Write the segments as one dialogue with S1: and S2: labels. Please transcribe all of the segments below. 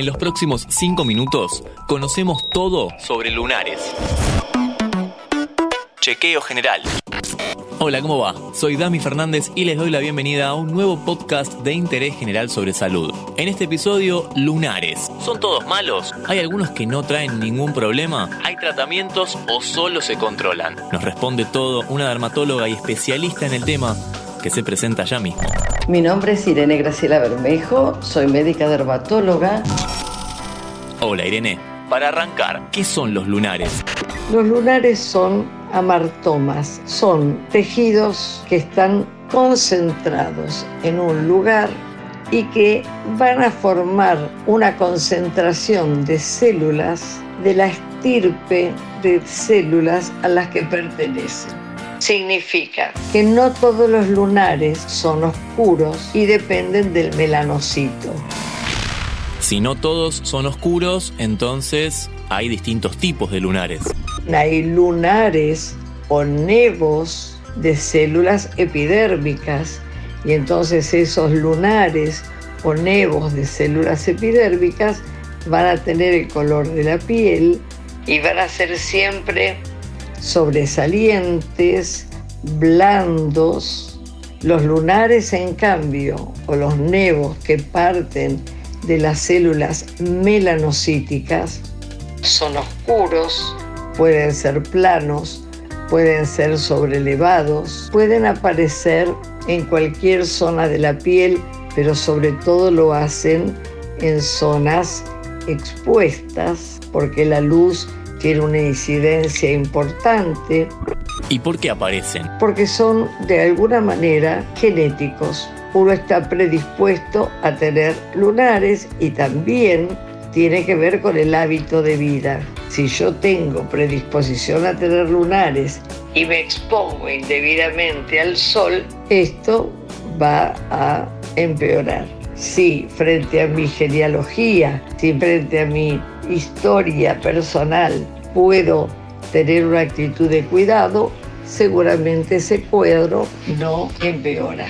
S1: En los próximos 5 minutos conocemos todo sobre lunares. Chequeo general. Hola, ¿cómo va? Soy Dami Fernández y les doy la bienvenida a un nuevo podcast de interés general sobre salud. En este episodio, lunares. ¿Son todos malos? ¿Hay algunos que no traen ningún problema? ¿Hay tratamientos o solo se controlan? Nos responde todo una dermatóloga y especialista en el tema que se presenta ya mismo.
S2: Mi nombre es Irene Graciela Bermejo, soy médica dermatóloga.
S1: Hola Irene, para arrancar, ¿qué son los lunares?
S2: Los lunares son amartomas, son tejidos que están concentrados en un lugar y que van a formar una concentración de células de la estirpe de células a las que pertenecen. Significa que no todos los lunares son oscuros y dependen del melanocito.
S1: Si no todos son oscuros, entonces hay distintos tipos de lunares.
S2: Hay lunares o nevos de células epidérmicas y entonces esos lunares o nevos de células epidérmicas van a tener el color de la piel y van a ser siempre sobresalientes, blandos. Los lunares, en cambio, o los nevos que parten de las células melanocíticas, son oscuros, pueden ser planos, pueden ser sobrelevados, pueden aparecer en cualquier zona de la piel, pero sobre todo lo hacen en zonas expuestas porque la luz tiene una incidencia importante.
S1: ¿Y por qué aparecen?
S2: Porque son de alguna manera genéticos. Uno está predispuesto a tener lunares y también tiene que ver con el hábito de vida. Si yo tengo predisposición a tener lunares y me expongo indebidamente al sol, esto va a empeorar. Si frente a mi genealogía, si frente a mi historia personal puedo tener una actitud de cuidado, seguramente ese cuadro no empeora.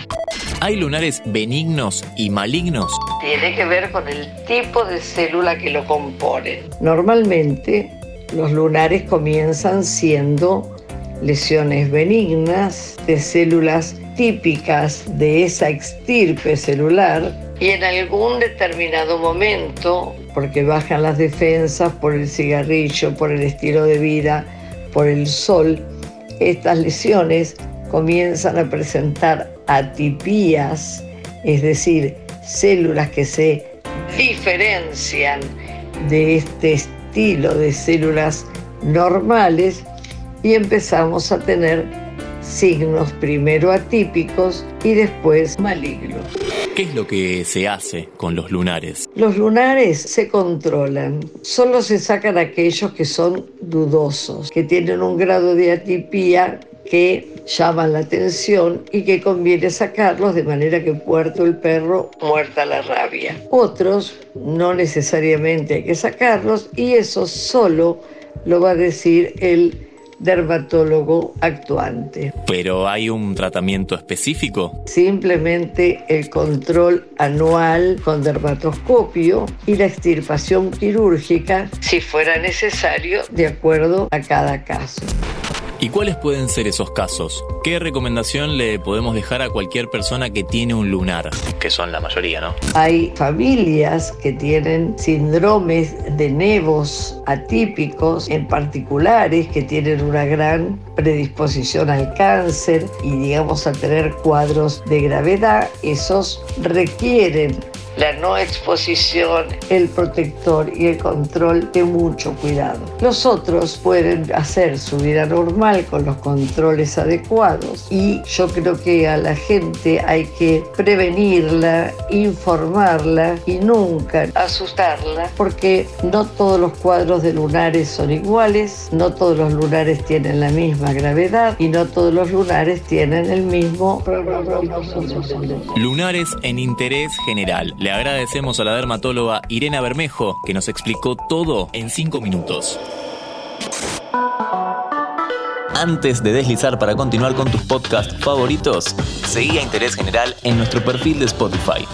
S1: ¿Hay lunares benignos y malignos?
S2: Tiene que ver con el tipo de célula que lo compone. Normalmente los lunares comienzan siendo lesiones benignas de células típicas de esa extirpe celular y en algún determinado momento, porque bajan las defensas por el cigarrillo, por el estilo de vida, por el sol, estas lesiones comienzan a presentar atipías, es decir, células que se diferencian de este estilo de células normales y empezamos a tener signos primero atípicos y después malignos.
S1: ¿Qué es lo que se hace con los lunares?
S2: Los lunares se controlan. Solo se sacan aquellos que son dudosos, que tienen un grado de atipía que llaman la atención y que conviene sacarlos de manera que puerto el perro muerta la rabia. Otros no necesariamente hay que sacarlos y eso solo lo va a decir el dermatólogo actuante.
S1: ¿Pero hay un tratamiento específico?
S2: Simplemente el control anual con dermatoscopio y la extirpación quirúrgica, si fuera necesario, de acuerdo a cada caso.
S1: ¿Y cuáles pueden ser esos casos? ¿Qué recomendación le podemos dejar a cualquier persona que tiene un lunar? Que son la mayoría, ¿no?
S2: Hay familias que tienen síndromes de nevos atípicos, en particulares que tienen una gran predisposición al cáncer y digamos a tener cuadros de gravedad, esos requieren la no exposición, el protector y el control de mucho cuidado. Los otros pueden hacer su vida normal con los controles adecuados y yo creo que a la gente hay que prevenirla, informarla y nunca asustarla porque no todos los cuadros de lunares son iguales, no todos los lunares tienen la misma gravedad y no todos los lunares tienen el mismo...
S1: Lunares en interés general le agradecemos a la dermatóloga Irena Bermejo, que nos explicó todo en 5 minutos. Antes de deslizar para continuar con tus podcasts favoritos, seguí a Interés General en nuestro perfil de Spotify.